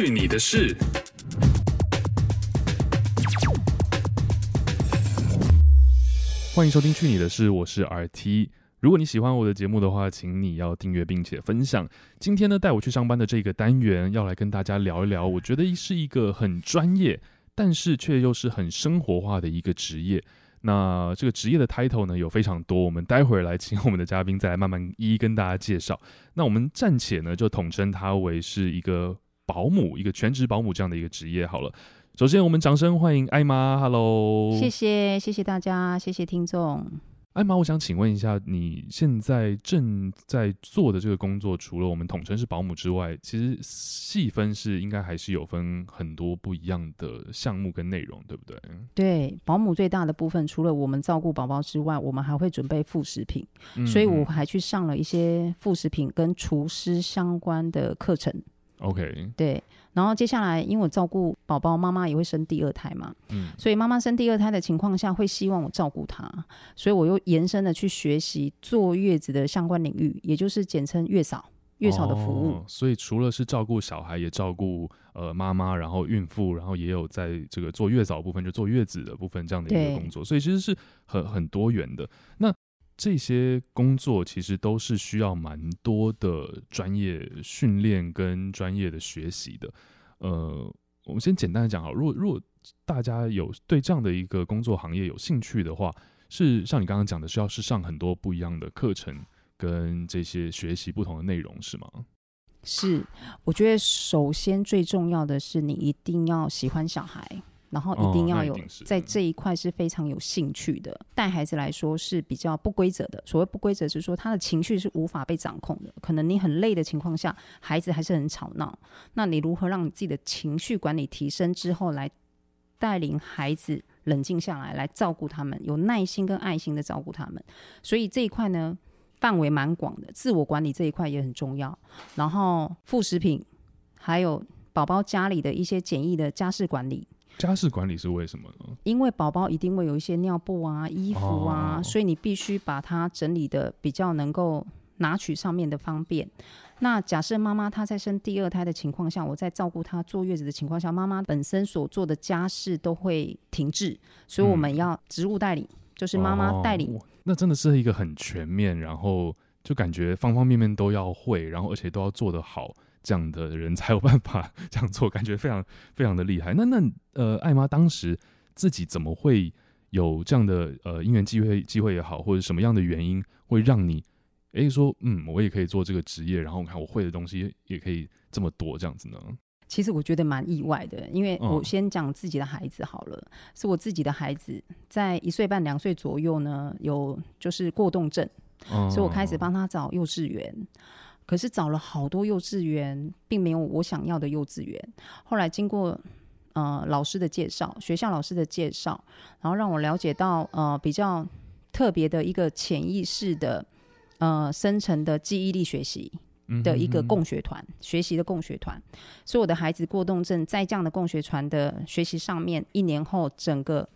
去你的事！欢迎收听《去你的事》，我是 RT。如果你喜欢我的节目的话，请你要订阅并且分享。今天呢，带我去上班的这个单元，要来跟大家聊一聊，我觉得是一个很专业，但是却又是很生活化的一个职业。那这个职业的 title 呢，有非常多，我们待会儿来请我们的嘉宾再来慢慢一一跟大家介绍。那我们暂且呢，就统称它为是一个保姆，一个全职保姆这样的一个职业好了。首先，我们掌声欢迎艾妈，Hello，谢谢，谢谢大家，谢谢听众。艾玛，我想请问一下，你现在正在做的这个工作，除了我们统称是保姆之外，其实细分是应该还是有分很多不一样的项目跟内容，对不对？对，保姆最大的部分，除了我们照顾宝宝之外，我们还会准备副食品，嗯、所以我还去上了一些副食品跟厨师相关的课程。OK，对。然后接下来，因为我照顾宝宝，妈妈也会生第二胎嘛，嗯，所以妈妈生第二胎的情况下，会希望我照顾她，所以我又延伸的去学习坐月子的相关领域，也就是简称月嫂，月嫂的服务。哦，所以除了是照顾小孩，也照顾呃妈妈，然后孕妇，然后也有在这个坐月嫂部分，就坐月子的部分这样的一个工作，所以其实是很很多元的。那这些工作其实都是需要蛮多的专业训练跟专业的学习的。呃，我们先简单的讲好，如果如果大家有对这样的一个工作行业有兴趣的话，是像你刚刚讲的，需要是上很多不一样的课程跟这些学习不同的内容，是吗？是，我觉得首先最重要的是你一定要喜欢小孩。然后一定要有在这一块是非常有兴趣的。带孩子来说是比较不规则的。所谓不规则是说他的情绪是无法被掌控的。可能你很累的情况下，孩子还是很吵闹。那你如何让你自己的情绪管理提升之后，来带领孩子冷静下来，来照顾他们，有耐心跟爱心的照顾他们。所以这一块呢，范围蛮广的。自我管理这一块也很重要。然后副食品，还有宝宝家里的一些简易的家事管理。家事管理是为什么呢？因为宝宝一定会有一些尿布啊、衣服啊，哦、所以你必须把它整理的比较能够拿取上面的方便。那假设妈妈她在生第二胎的情况下，我在照顾她坐月子的情况下，妈妈本身所做的家事都会停滞，所以我们要职务代理，嗯、就是妈妈代理、哦。那真的是一个很全面，然后就感觉方方面面都要会，然后而且都要做得好。这样的人才有办法 这样做，感觉非常非常的厉害。那那呃，艾妈当时自己怎么会有这样的呃因缘机会机会也好，或者什么样的原因会让你诶说嗯，我也可以做这个职业，然后看我会的东西也可以这么多这样子呢？其实我觉得蛮意外的，因为我先讲自己的孩子好了，嗯、是我自己的孩子在一岁半两岁左右呢，有就是过动症，嗯、所以我开始帮他找幼稚园。可是找了好多幼稚园，并没有我想要的幼稚园。后来经过呃老师的介绍，学校老师的介绍，然后让我了解到呃比较特别的一个潜意识的呃深层的记忆力学习的一个共学团，学习的共学团。所以我的孩子过动症在这样的共学团的学习上面，一年后整个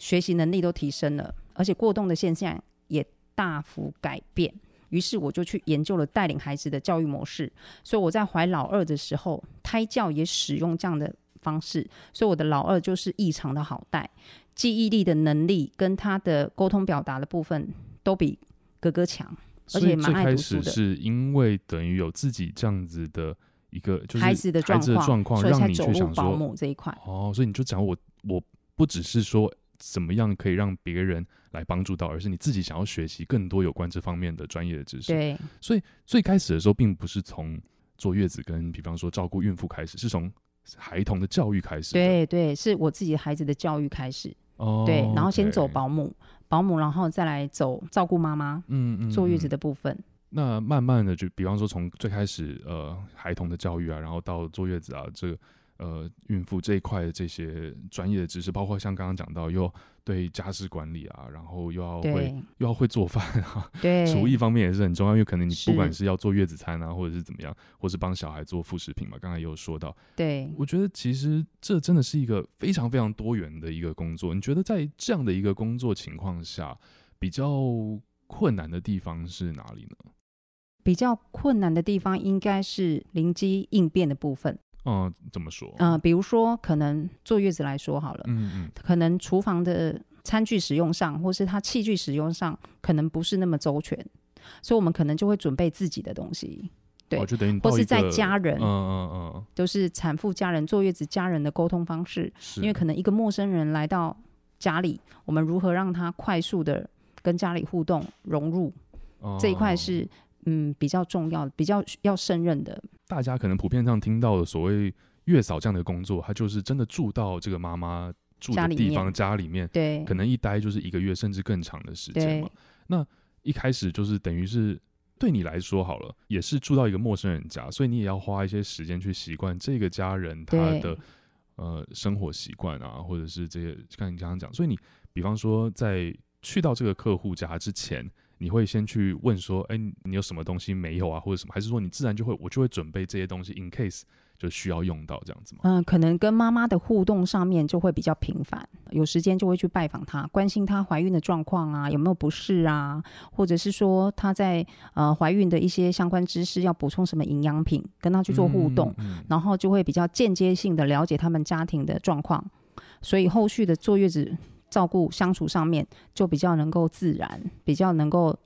学习能力都提升了，而且过动的现象也大幅改变。于是我就去研究了带领孩子的教育模式，所以我在怀老二的时候，胎教也使用这样的方式，所以我的老二就是异常的好带，记忆力的能力跟他的沟通表达的部分都比哥哥强，而且蛮爱读书的。是因为等于有自己这样子的一个就是孩子的状况，所以才走入保姆这一块。哦，所以你就讲我，我不只是说。怎么样可以让别人来帮助到，而是你自己想要学习更多有关这方面的专业的知识。对，所以最开始的时候，并不是从坐月子跟比方说照顾孕妇开始，是从孩童的教育开始。对对，是我自己孩子的教育开始。哦，对，然后先走保姆，保姆，然后再来走照顾妈妈。嗯嗯，坐月子的部分。那慢慢的，就比方说从最开始呃孩童的教育啊，然后到坐月子啊这个。呃，孕妇这一块的这些专业的知识，包括像刚刚讲到，又对家事管理啊，然后又要会又要会做饭啊，对，厨艺方面也是很重要，因为可能你不管是要做月子餐啊，或者是怎么样，或是帮小孩做副食品嘛，刚才也有说到，对，我觉得其实这真的是一个非常非常多元的一个工作。你觉得在这样的一个工作情况下，比较困难的地方是哪里呢？比较困难的地方应该是灵机应变的部分。嗯，怎么说？呃，比如说可能坐月子来说好了，嗯嗯，可能厨房的餐具使用上，或是他器具使用上，可能不是那么周全，所以我们可能就会准备自己的东西。对，哦、就等于或是在家人，嗯嗯嗯，都是产妇家人坐月子家人的沟通方式，因为可能一个陌生人来到家里，我们如何让他快速的跟家里互动融入，哦、这一块是嗯比较重要、比较要胜任的。大家可能普遍上听到的所谓月嫂这样的工作，他就是真的住到这个妈妈住的地方家里面，家里面对，可能一待就是一个月甚至更长的时间嘛。那一开始就是等于是。对你来说好了，也是住到一个陌生人家，所以你也要花一些时间去习惯这个家人他的呃生活习惯啊，或者是这些，像你刚刚讲，所以你比方说在去到这个客户家之前，你会先去问说，哎，你有什么东西没有啊，或者什么，还是说你自然就会我就会准备这些东西，in case。就需要用到这样子吗？嗯，可能跟妈妈的互动上面就会比较频繁，有时间就会去拜访她，关心她怀孕的状况啊，有没有不适啊，或者是说她在呃怀孕的一些相关知识要补充什么营养品，跟她去做互动，嗯嗯、然后就会比较间接性的了解他们家庭的状况，所以后续的坐月子照顾相处上面就比较能够自然，比较能够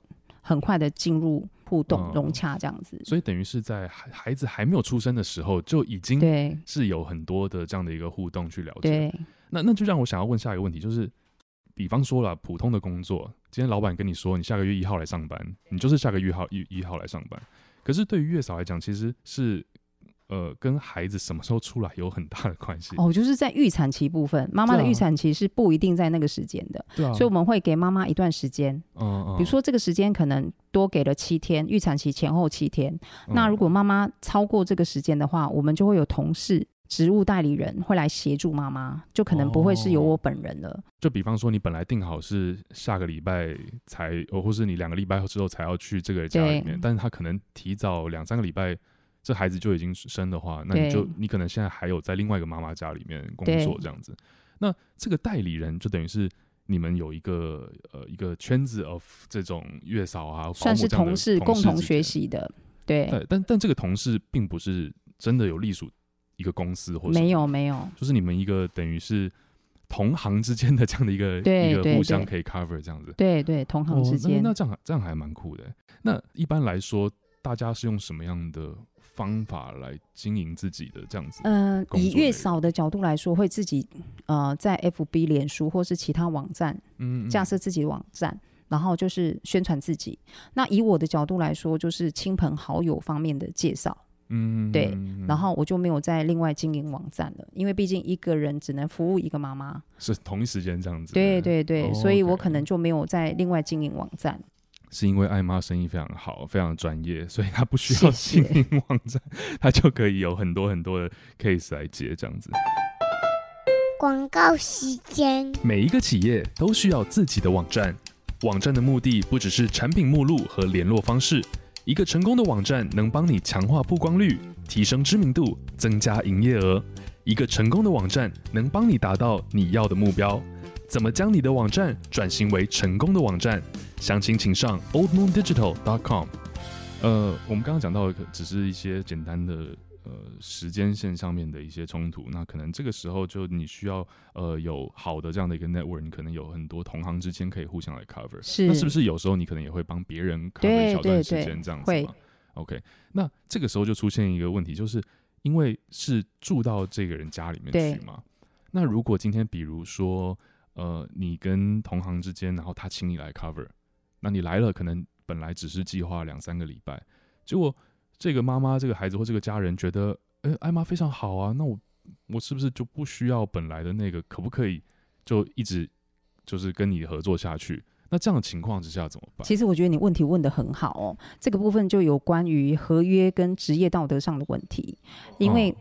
很快的进入。互动融洽这样子，嗯，所以等于是在孩孩子还没有出生的时候就已经对是有很多的这样的一个互动去了解。对，那那就让我想要问下一个问题，就是比方说了普通的工作，今天老板跟你说你下个月一号来上班，你就是下个月号一一号来上班。可是对于月嫂来讲，其实是。呃，跟孩子什么时候出来有很大的关系。哦，就是在预产期部分，妈妈的预产期是不一定在那个时间的，对啊，所以我们会给妈妈一段时间，嗯嗯，比如说这个时间可能多给了七天，预产期前后七天，嗯，那如果妈妈超过这个时间的话，我们就会有同事、职务代理人会来协助妈妈，就可能不会是由我本人了。就比方说，你本来定好是下个礼拜才，或是你两个礼拜之后才要去这个家里面，但是他可能提早两三个礼拜。这孩子就已经生的话，那你就你可能现在还有在另外一个妈妈家里面工作这样子。那这个代理人就等于是你们有一个呃一个圈子 of 这种月嫂啊，算是同事，共同学习的。对，对但但这个同事并不是真的有隶属一个公司或者没有没有，就是你们一个等于是同行之间的这样的一个对一个互相可以 cover 这样子。对对，同行之间，哦，那这样这样还蛮酷的。那一般来说，大家是用什么样的？方法来经营自己的这样子，嗯、呃，以月嫂的角度来说，会自己呃在 FB、脸书或是其他网站，嗯，架设自己的网站，然后就是宣传自己。那以我的角度来说，就是亲朋好友方面的介绍，嗯，对，然后我就没有再另外经营网站了，因为毕竟一个人只能服务一个妈妈，是同一时间这样子，对对对，哦、所以我可能就没有再另外经营网站。是因为艾妈生意非常好，非常专业，所以她不需要经营网站，她就可以有很多很多的 case 来接这样子。广告时间，每一个企业都需要自己的网站，网站的目的不只是产品目录和联络方式。一个成功的网站能帮你强化曝光率，提升知名度，增加营业额。一个成功的网站能帮你达到你要的目标。怎么将你的网站转型为成功的网站？详情请上 oldmoondigital.com。呃，我们刚刚讲到的只是一些简单的呃时间线上面的一些冲突，那可能这个时候就你需要呃有好的这样的一个 network，你可能有很多同行之间可以互相来 cover。是，那是不是有时候你可能也会帮别人 cover 一小段时间这样子吗？OK，那这个时候就出现一个问题，就是因为是住到这个人家里面去嘛。那如果今天比如说呃你跟同行之间，然后他请你来 cover。那你来了，可能本来只是计划两三个礼拜，结果这个妈妈、这个孩子或这个家人觉得，哎，艾妈非常好啊，那我我是不是就不需要本来的那个？可不可以就一直就是跟你合作下去？那这样的情况之下怎么办？其实我觉得你问题问得很好哦，这个部分就有关于合约跟职业道德上的问题，因为、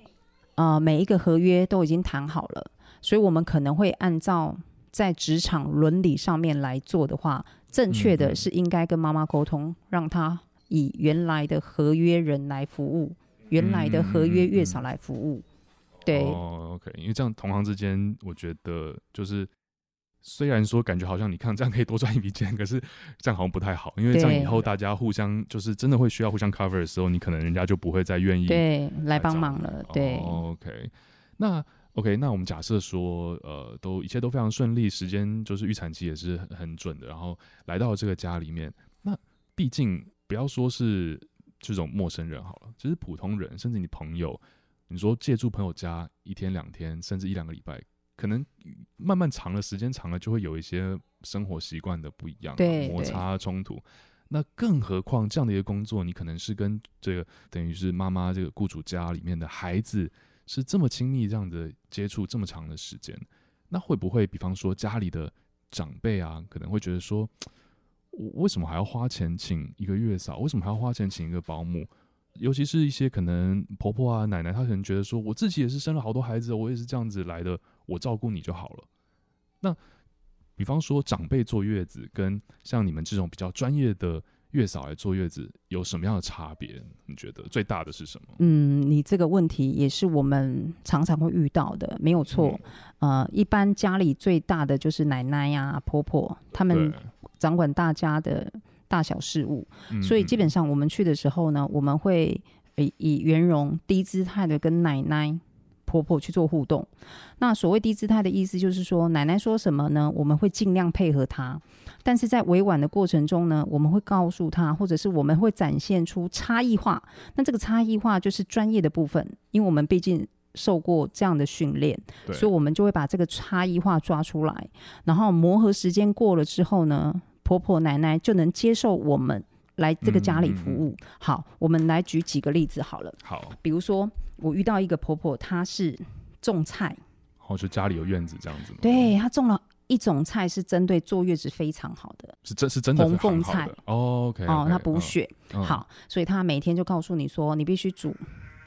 哦、呃每一个合约都已经谈好了，所以我们可能会按照在职场伦理上面来做的话。正确的是应该跟妈妈沟通，让她以原来的合约人来服务，原来的合约月嫂来服务。对，哦，OK，因为这样同行之间，我觉得就是虽然说感觉好像你看这样可以多赚一笔钱，可是这样好像不太好，因为这样以后大家互相就是真的会需要互相 cover 的时候，你可能人家就不会再愿意对来帮忙了。对、哦、，OK，那 OK，那我们假设说呃都一切都非常顺利，时间就是预产期也是很很准的，然后来到这个家里面，那毕竟不要说是这种陌生人好了，其实普通人甚至你朋友，你说借住朋友家一天两天，甚至一两个礼拜。可能慢慢长了，时间长了，就会有一些生活习惯的不一样，对，摩擦冲突。那更何况这样的一个工作，你可能是跟这个等于是妈妈这个雇主家里面的孩子是这么亲密这样的接触这么长的时间，那会不会比方说家里的长辈啊，可能会觉得说，我为什么还要花钱请一个月嫂？为什么还要花钱请一个保姆？尤其是一些可能婆婆啊、奶奶，她可能觉得说，我自己也是生了好多孩子，我也是这样子来的。我照顾你就好了。那比方说，长辈坐月子跟像你们这种比较专业的月嫂来坐月子有什么样的差别？你觉得最大的是什么？嗯，你这个问题也是我们常常会遇到的，没有错。嗯、呃，一般家里最大的就是奶奶呀、啊、婆婆，他们掌管大家的大小事务，所以基本上我们去的时候呢，我们会以以圆融低姿态的跟奶奶。婆婆去做互动，那所谓低姿态的意思就是说，奶奶说什么呢？我们会尽量配合她，但是在委婉的过程中呢，我们会告诉她，或者是我们会展现出差异化。那这个差异化就是专业的部分，因为我们毕竟受过这样的训练，所以我们就会把这个差异化抓出来。然后磨合时间过了之后呢，婆婆奶奶就能接受我们来这个家里服务。好，我们来举几个例子好了。好，比如说。我遇到一个婆婆，她是种菜，哦，就家里有院子这样子吗？对，她种了一种菜，是针对坐月子非常好的，是真是真的红凤菜。哦，OK，哦，她补血，嗯、好，所以她每天就告诉你说，你必须煮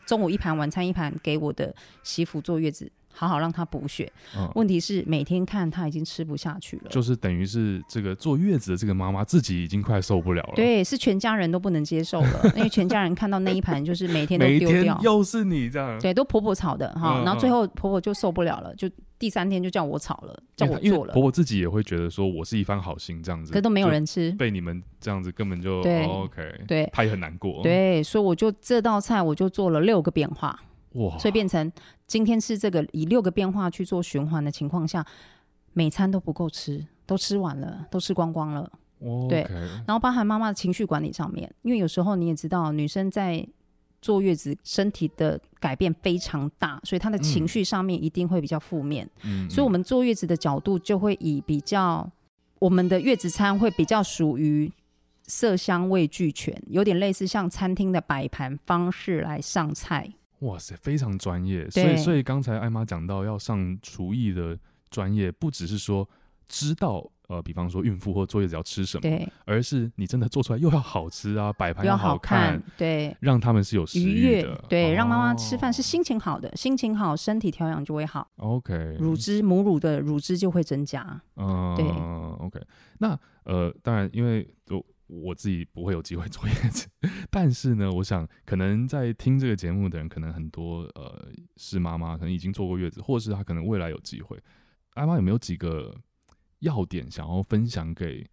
中午一盘，晚餐一盘给我的媳妇坐月子。好好让他补血，嗯，问题是每天看他已经吃不下去了，就是等于是这个坐月子的这个妈妈自己已经快受不了了。对，是全家人都不能接受了，因为全家人看到那一盘就是每天都丢掉，又是你这样，对，都婆婆炒的哈，嗯，然后最后婆婆就受不了了，就第三天就叫我炒了，叫我做了。婆婆自己也会觉得说我是一番好心这样子，可都没有人吃，被你们这样子根本就对，哦，OK，对，她也很难过，对，所以我就这道菜我就做了六个变化。哇！所以变成今天是这个以六个变化去做循环的情况下，每餐都不够吃，都吃完了，都吃光光了。哦、对.然后包含妈妈的情绪管理上面，因为有时候你也知道，女生在坐月子，身体的改变非常大，所以她的情绪上面一定会比较负面。嗯，所以我们坐月子的角度就会以比较，我们的月子餐会比较属于色香味俱全，有点类似像餐厅的摆盘方式来上菜。哇塞，非常专业，所以所以刚才艾妈讲到要上厨艺的专业，不只是说知道呃，比方说孕妇或坐月子要吃什么，对，而是你真的做出来又要好吃啊，摆盘要好看，对，让他们是有食欲的，对，哦、让妈妈吃饭是心情好的，心情好，身体调养就会好。OK，乳汁母乳的乳汁就会增加。嗯，对，OK，那呃，当然因为都。我自己不会有机会坐月 子，但是呢，我想可能在听这个节目的人，可能很多呃是妈妈，可能已经坐过月子，或者是她可能未来有机会。艾妈有没有几个要点想要分享给，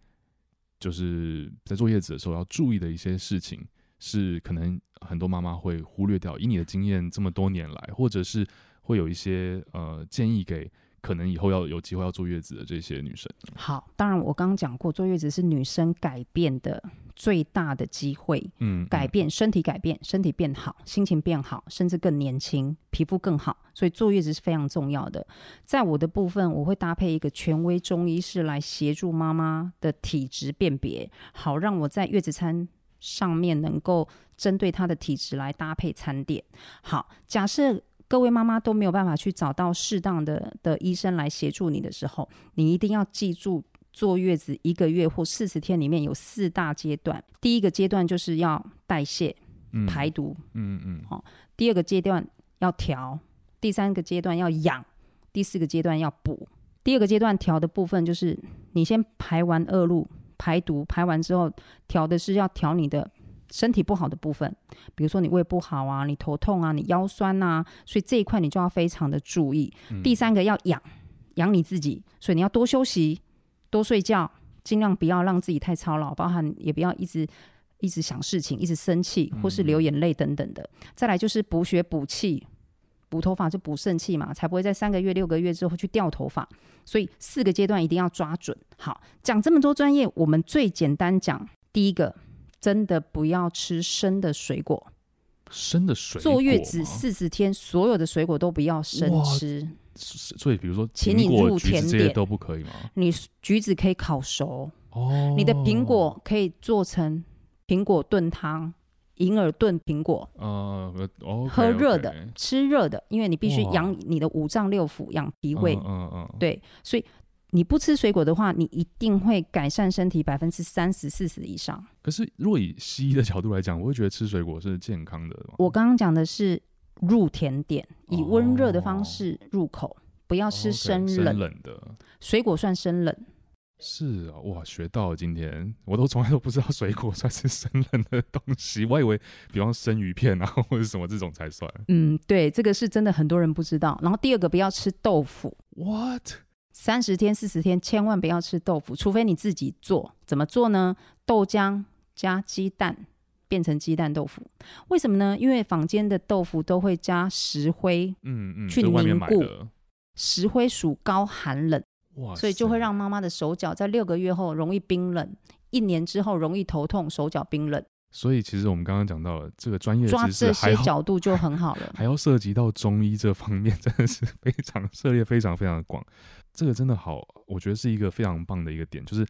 就是在坐月子的时候要注意的一些事情，是可能很多妈妈会忽略掉。以你的经验这么多年来，或者是会有一些呃建议给。可能以后要有机会要坐月子的这些女生，好，当然我刚刚讲过，坐月子是女生改变的最大的机会，嗯，改变身体，改变身体变好，心情变好，甚至更年轻，皮肤更好，所以坐月子是非常重要的。在我的部分，我会搭配一个权威中医师来协助妈妈的体质辨别，好让我在月子餐上面能够针对她的体质来搭配餐点。好，假设。各位妈妈都没有办法去找到适当的的医生来协助你的时候，你一定要记住，坐月子一个月或四十天里面有四大阶段。第一个阶段就是要代谢、嗯、排毒，嗯嗯，好、嗯。第二个阶段要调，第三个阶段要养，第四个阶段要补。第二个阶段调的部分就是你先排完恶露，排毒，排完之后调的是要调你的。身体不好的部分，比如说你胃不好啊，你头痛啊，你腰酸啊，所以这一块你就要非常的注意。嗯、第三个要养，养你自己，所以你要多休息、多睡觉，尽量不要让自己太操劳，包含也不要一直一直想事情、一直生气或是流眼泪等等的。嗯、再来就是补血补气。补头发就补肾气嘛，才不会在三个月、六个月之后去掉头发。所以四个阶段一定要抓准。好，讲这么多专业，我们最简单讲第一个，真的不要吃生的水果。生的水果？坐月子四十天，所有的水果都不要生吃。所以，比如说，请你入甜点这些都不可以吗？你橘子可以烤熟哦，你的苹果可以做成苹果炖汤。银耳炖苹果，呃，okay, 喝热的，okay. 吃热的，因为你必须养你的五脏六腑，养脾胃。嗯嗯，嗯，对，所以你不吃水果的话，你一定会改善身体百分之三十、四十以上。可是，如果以西医的角度来讲，我会觉得吃水果是健康的。我刚刚讲的是入甜点，以温热的方式入口，哦、不要吃生冷冷的水果算生冷。是啊，哇，学到了！今天我都从来都不知道水果算是生冷的东西，我以为比方生鱼片啊或者什么这种才算。嗯，对，这个是真的很多人不知道。然后第二个，不要吃豆腐。What？三十天、四十天，千万不要吃豆腐，除非你自己做。怎么做呢？豆浆加鸡蛋变成鸡蛋豆腐。为什么呢？因为坊间的豆腐都会加石灰，嗯嗯，去凝固。石灰属高寒冷。所以就会让妈妈的手脚在六个月后容易冰冷，一年之后容易头痛、手脚冰冷。所以其实我们刚刚讲到了这个专业抓这些角度就很好了，还要涉及到中医这方面，真的是非常涉猎非常非常的广。这个真的好，我觉得是一个非常棒的一个点，就是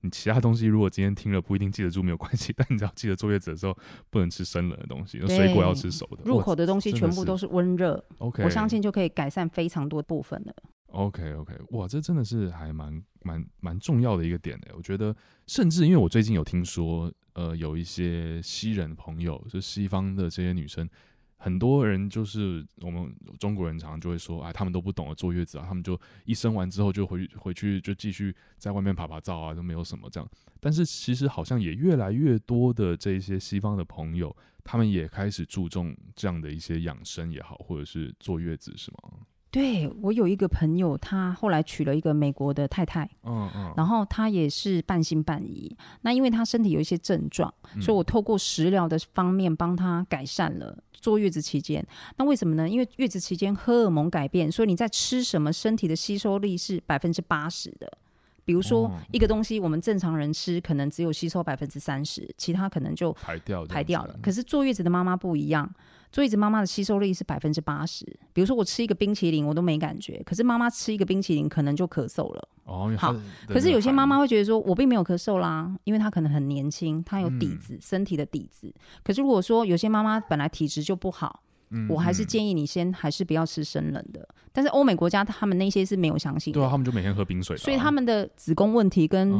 你其他东西如果今天听了不一定记得住没有关系，但你只要记得坐月子的时候不能吃生冷的东西，水果要吃熟的，入口的东西全部都是温热。OK，我相信就可以改善非常多部分了。OK OK，哇，这真的是还蛮蛮蛮重要的一个点诶。我觉得，甚至因为我最近有听说，呃，有一些西人朋友，就西方的这些女生，很多人就是我们中国人常常就会说，哎，他们都不懂得坐月子啊，他们就一生完之后就回回去就继续在外面爬爬照啊，都没有什么这样。但是其实好像也越来越多的这些西方的朋友，他们也开始注重这样的一些养生也好，或者是坐月子，是吗？对，我有一个朋友，他后来娶了一个美国的太太，嗯嗯，然后他也是半信半疑。那因为他身体有一些症状，嗯，所以我透过食疗的方面帮他改善了。坐月子期间，那为什么呢？因为月子期间荷尔蒙改变，所以你在吃什么，身体的吸收力是百分之八十的。比如说一个东西，我们正常人吃可能只有吸收百分之三十，其他可能就排掉排掉了。可是坐月子的妈妈不一样。坐月子妈妈的吸收力是百分之八十，比如说我吃一个冰淇淋我都没感觉，可是妈妈吃一个冰淇淋可能就咳嗽了。哦，好，可是有些妈妈会觉得说，我并没有咳嗽啦，因为她可能很年轻，她有底子，嗯，身体的底子。可是如果说有些妈妈本来体质就不好，嗯，我还是建议你先还是不要吃生冷的。但是欧美国家他们那些是没有相信的，对啊，他们就每天喝冰水，所以他们的子宫问题跟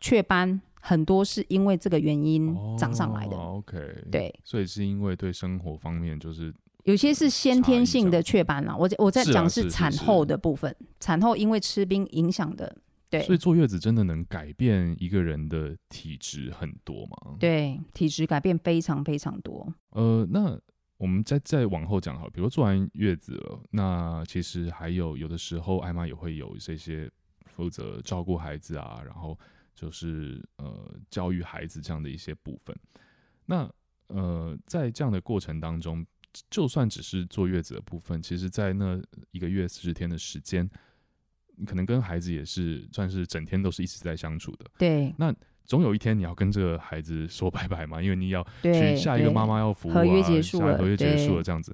雀斑。很多是因为这个原因长上来的。哦，OK，对，所以是因为对生活方面就是有些是先天性的雀斑啦。我我在讲是产后的部分，产后因为吃冰影响的。对，所以坐月子真的能改变一个人的体质很多吗？对，体质改变非常非常多。呃，那我们再再往后讲好，比如做完月子了，那其实还有有的时候艾妈也会有这些负责照顾孩子啊，然后。就是呃，教育孩子这样的一些部分。那呃，在这样的过程当中，就算只是坐月子的部分，其实，在那一个月四十天的时间，你可能跟孩子也是算是整天都是一直在相处的。对。那总有一天你要跟这个孩子说拜拜嘛，因为你要去下一个妈妈要服务啊，合约结束了，合约结束了这样子。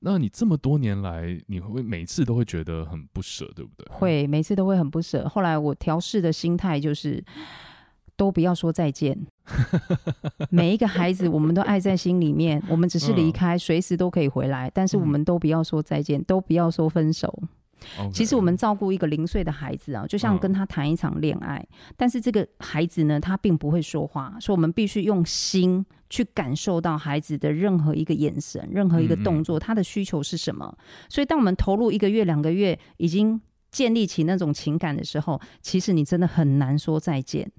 那你这么多年来，你会每次都会觉得很不舍，对不对？会，每次都会很不舍。后来我调试的心态就是，都不要说再见。每一个孩子，我们都爱在心里面。我们只是离开，随时都可以回来，但是我们都不要说再见，都不要说分手。其实我们照顾一个零岁的孩子啊，就像跟他谈一场恋爱，嗯。但是这个孩子呢，他并不会说话，所以我们必须用心去感受到孩子的任何一个眼神、任何一个动作，嗯嗯，他的需求是什么。所以当我们投入一个月、两个月，已经建立起那种情感的时候，其实你真的很难说再见。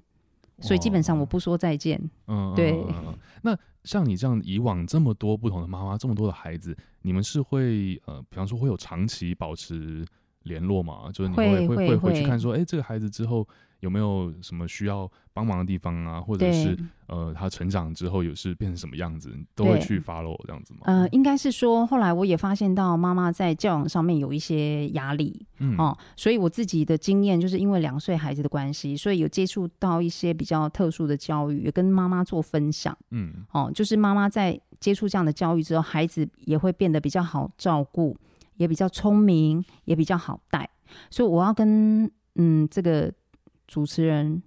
所以基本上我不说再见。嗯，对。嗯那像你这样以往这么多不同的妈妈，这么多的孩子，你们是会呃，比方说会有长期保持联络嘛？就是你会会会回去看说，哎，这个孩子之后。有没有什么需要帮忙的地方啊？或者是呃，他成长之后有是变成什么样子，都会去 follow 这样子吗？呃，应该是说，后来我也发现到妈妈在教养上面有一些压力，嗯哦，所以我自己的经验就是因为两岁孩子的关系，所以有接触到一些比较特殊的教育，也跟妈妈做分享，嗯哦，就是妈妈在接触这样的教育之后，孩子也会变得比较好照顾，也比较聪明，也比较好带，所以我要跟嗯这个。主持人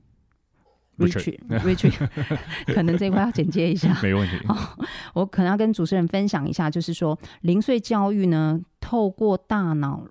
Richard，Richard，可能这一块要简介一下，没问题。我可能要跟主持人分享一下，就是说零岁教育呢，透过大脑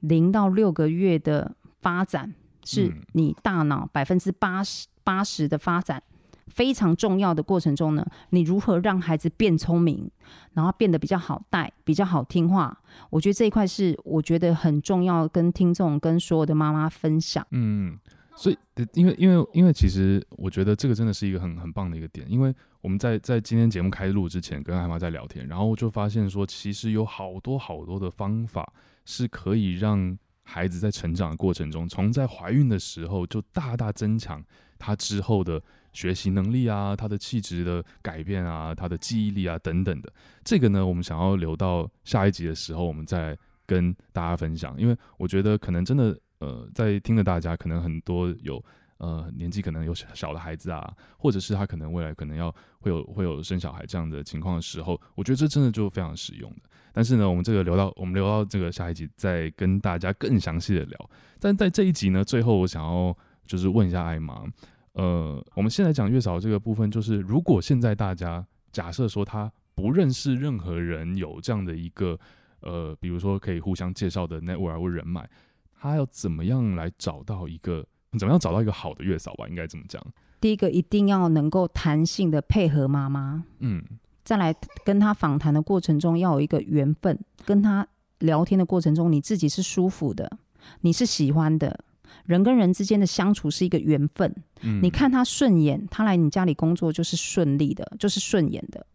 零到六个月的发展，是你大脑百分之八十八十的发展非常重要的过程中呢，你如何让孩子变聪明，然后变得比较好带，比较好听话？我觉得这一块是我觉得很重要，跟听众跟所有的妈妈分享。嗯。所以，因为因为因为其实我觉得这个真的是一个很很棒的一个点，因为我们在在今天节目开录之前跟艾妈在聊天，然后我就发现说，其实有好多好多的方法是可以让孩子在成长的过程中，从在怀孕的时候就大大增强他之后的学习能力啊，他的气质的改变啊，他的记忆力啊等等的。这个呢，我们想要留到下一集的时候，我们再跟大家分享，因为我觉得可能真的。呃，在听的大家可能很多有呃年纪可能有小的孩子啊，或者是他可能未来可能要会有会有生小孩这样的情况的时候，我觉得这真的就非常实用的。但是呢，我们这个留到我们留到这个下一集再跟大家更详细的聊。但在这一集呢，最后我想要就是问一下艾玛，呃，我们现在讲月嫂这个部分，就是如果现在大家假设说他不认识任何人有这样的一个呃，比如说可以互相介绍的 network 或人脉。他要怎么样来找到一个怎么样找到一个好的月嫂吧？应该怎么讲。第一个一定要能够弹性的配合妈妈，嗯，再来跟他访谈的过程中要有一个缘分，跟他聊天的过程中你自己是舒服的，你是喜欢的，人跟人之间的相处是一个缘分。嗯，你看他顺眼，他来你家里工作就是顺利的，就是顺眼的。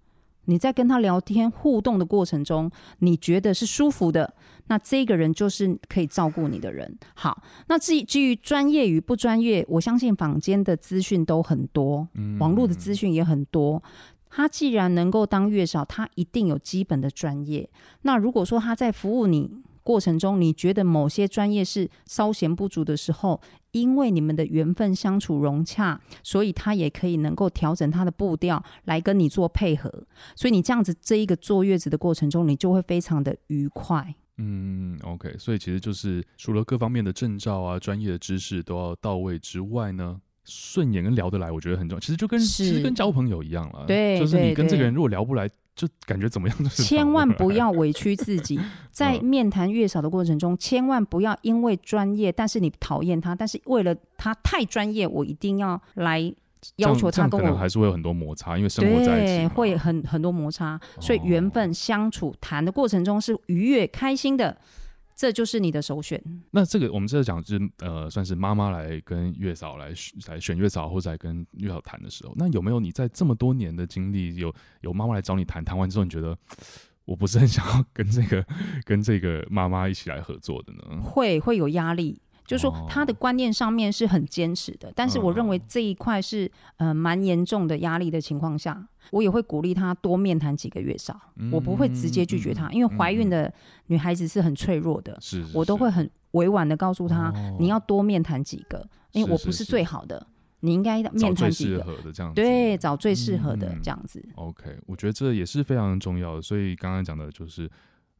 你在跟他聊天互动的过程中，你觉得是舒服的，那这个人就是可以照顾你的人。好，那至于基于专业与不专业，我相信坊间的资讯都很多，网络的资讯也很多。他既然能够当月嫂，他一定有基本的专业。那如果说他在服务你过程中，你觉得某些专业是稍嫌不足的时候，因为你们的缘分相处融洽，所以他也可以能够调整他的步调来跟你做配合。所以你这样子这一个坐月子的过程中，你就会非常的愉快。嗯，OK。所以其实就是除了各方面的证照啊、专业的知识都要到位之外呢，顺眼跟聊得来，我觉得很重要。其实就跟其实跟交朋友一样了，对，就是你跟这个人如果聊不来。就感觉怎么样都是，千万不要委屈自己，在面谈月嫂的过程中，千万不要因为专业，但是你讨厌他，但是为了他太专业，我一定要来要求他跟我，还是会有很多摩擦，因为生活在一起，会很很多摩擦，所以缘分相处谈的过程中是愉悦开心的。这就是你的首选。那这个我们这讲就是呃，算是妈妈来跟月嫂来来选月嫂，或者来跟月嫂谈的时候，那有没有你在这么多年的经历，有有妈妈来找你谈，谈完之后你觉得我不是很想要跟这个跟这个妈妈一起来合作的呢？会会有压力。就是说，他的观念上面是很坚持的，但是我认为这一块是呃蛮严重的压力的情况下，我也会鼓励他多面谈几个月嫂，我不会直接拒绝他，因为怀孕的女孩子是很脆弱的，我都会很委婉的告诉他，你要多面谈几个，因为我不是最好的，你应该面谈几个，对，找最适合的这样子。OK，我觉得这也是非常重要的，所以刚刚讲的就是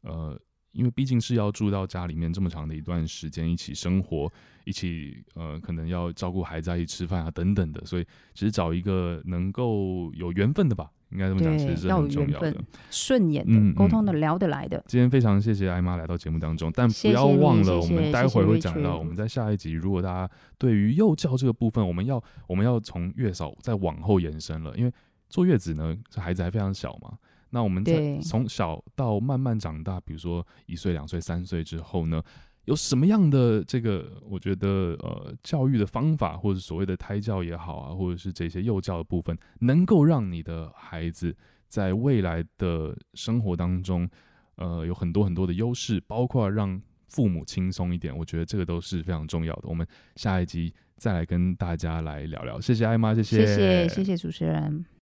呃。因为毕竟是要住到家里面这么长的一段时间，一起生活，一起呃，可能要照顾孩子，一起吃饭啊等等的，所以其实找一个能够有缘分的吧，应该这么讲，其实是很重要的，顺眼的，沟通的，聊得来的。今天非常谢谢艾妈来到节目当中，但不要忘了，我们待会会讲到，我们在下一集，如果大家对于幼教这个部分，我们要我们要从月嫂再往后延伸了，因为坐月子呢，这孩子还非常小嘛。那我们在从小到慢慢长大，比如说一岁、两岁、三岁之后呢，有什么样的这个？我觉得呃，教育的方法，或者所谓的胎教也好啊，或者是这些幼教的部分，能够让你的孩子在未来的生活当中，呃，有很多很多的优势，包括让父母轻松一点，我觉得这个都是非常重要的。我们下一集再来跟大家来聊聊。谢谢艾妈，谢谢，谢谢，谢谢主持人。